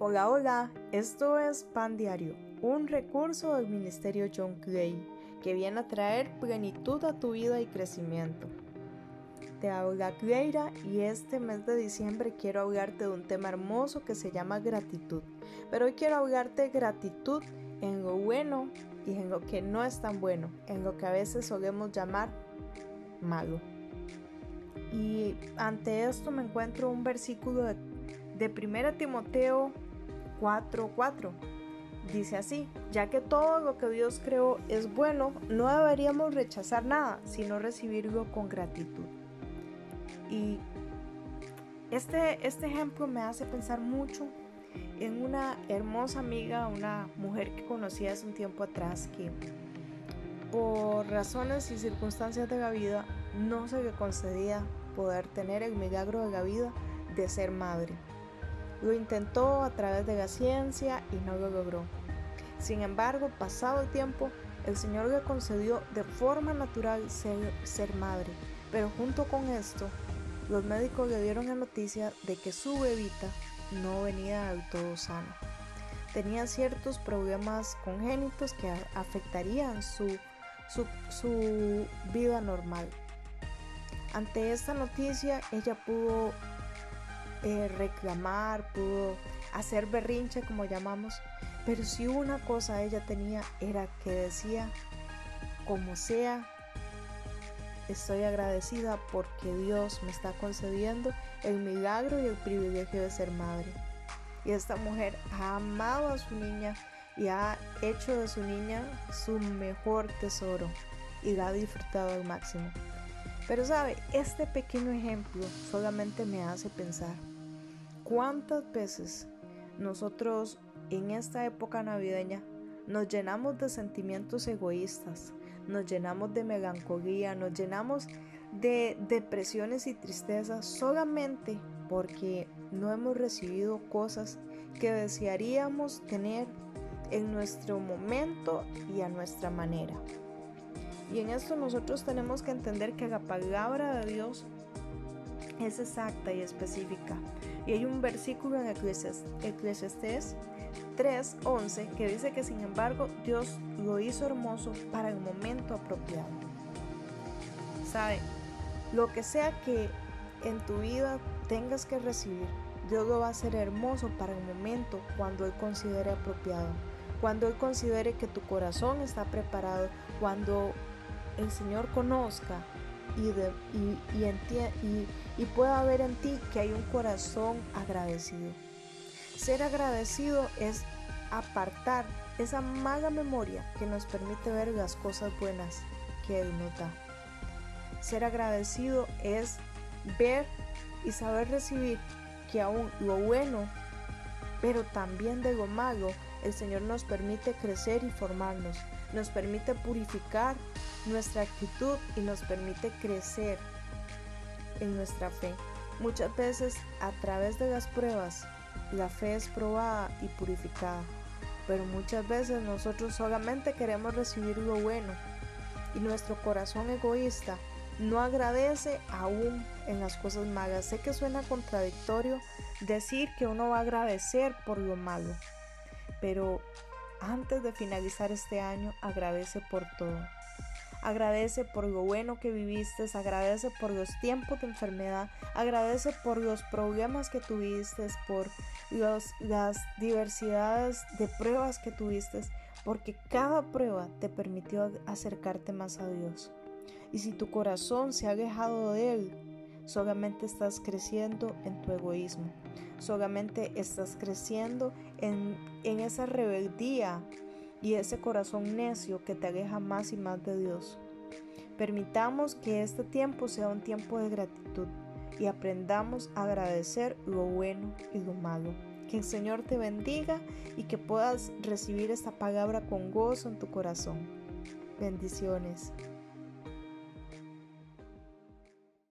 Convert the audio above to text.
Hola, hola, esto es Pan Diario, un recurso del Ministerio John Clay que viene a traer plenitud a tu vida y crecimiento. Te habla Cleira y este mes de diciembre quiero hablarte de un tema hermoso que se llama gratitud. Pero hoy quiero hablarte de gratitud en lo bueno y en lo que no es tan bueno, en lo que a veces solemos llamar malo. Y ante esto me encuentro un versículo de, de 1 Timoteo 4:4. Dice así, ya que todo lo que Dios creó es bueno, no deberíamos rechazar nada, sino recibirlo con gratitud. Y este, este ejemplo me hace pensar mucho en una hermosa amiga, una mujer que conocí hace un tiempo atrás, que por razones y circunstancias de la vida no se le concedía poder tener el milagro de la vida de ser madre. Lo intentó a través de la ciencia y no lo logró. Sin embargo, pasado el tiempo, el Señor le concedió de forma natural ser, madre. Pero junto con esto, los médicos le dieron la noticia de que su bebita no venía del todo sana. Tenía ciertos problemas congénitos que afectarían su, su vida normal. Ante esta noticia, ella pudo eh, reclamar, pudo hacer berrinche como llamamos, pero si una cosa ella tenía era que decía, como sea, estoy agradecida porque Dios me está concediendo el milagro y el privilegio de ser madre. Y esta mujer ha amado a su niña y ha hecho de su niña su mejor tesoro y la ha disfrutado al máximo. Pero sabe, este pequeño ejemplo solamente me hace pensar cuántas veces nosotros en esta época navideña nos llenamos de sentimientos egoístas, nos llenamos de melancolía, nos llenamos de depresiones y tristezas solamente porque no hemos recibido cosas que desearíamos tener en nuestro momento y a nuestra manera. Y en esto nosotros tenemos que entender que la palabra de Dios es exacta y específica. Y hay un versículo en Eclesiastés 3:11 que dice que sin embargo Dios lo hizo hermoso para el momento apropiado. ¿Sabe? Lo que sea que en tu vida tengas que recibir, Dios lo va a hacer hermoso para el momento cuando Él considere apropiado. Cuando Él considere que tu corazón está preparado, cuando el Señor conozca y, pueda ver en ti que hay un corazón agradecido. Ser agradecido es apartar esa mala memoria que nos permite ver las cosas buenas que Él nos da. Ser agradecido es ver y saber recibir que aún lo bueno, pero también de lo malo, el Señor nos permite crecer y formarnos, nos permite purificar nuestra actitud y nos permite crecer en nuestra fe. Muchas veces a través de las pruebas la fe es probada y purificada, pero muchas veces nosotros solamente queremos recibir lo bueno y nuestro corazón egoísta no agradece aún en las cosas malas. Sé que suena contradictorio decir que uno va a agradecer por lo malo, pero antes de finalizar este año agradece por todo. Agradece por lo bueno que viviste, agradece por los tiempos de enfermedad, agradece por los problemas que tuviste, por las diversidades de pruebas que tuviste, porque cada prueba te permitió acercarte más a Dios. Y si tu corazón se ha alejado de Él, solamente estás creciendo en tu egoísmo, solamente estás creciendo en, en esa rebeldía y ese corazón necio que te aleja más y más de Dios. Permitamos que este tiempo sea un tiempo de gratitud y aprendamos a agradecer lo bueno y lo malo. Que el Señor te bendiga y que puedas recibir esta palabra con gozo en tu corazón. Bendiciones.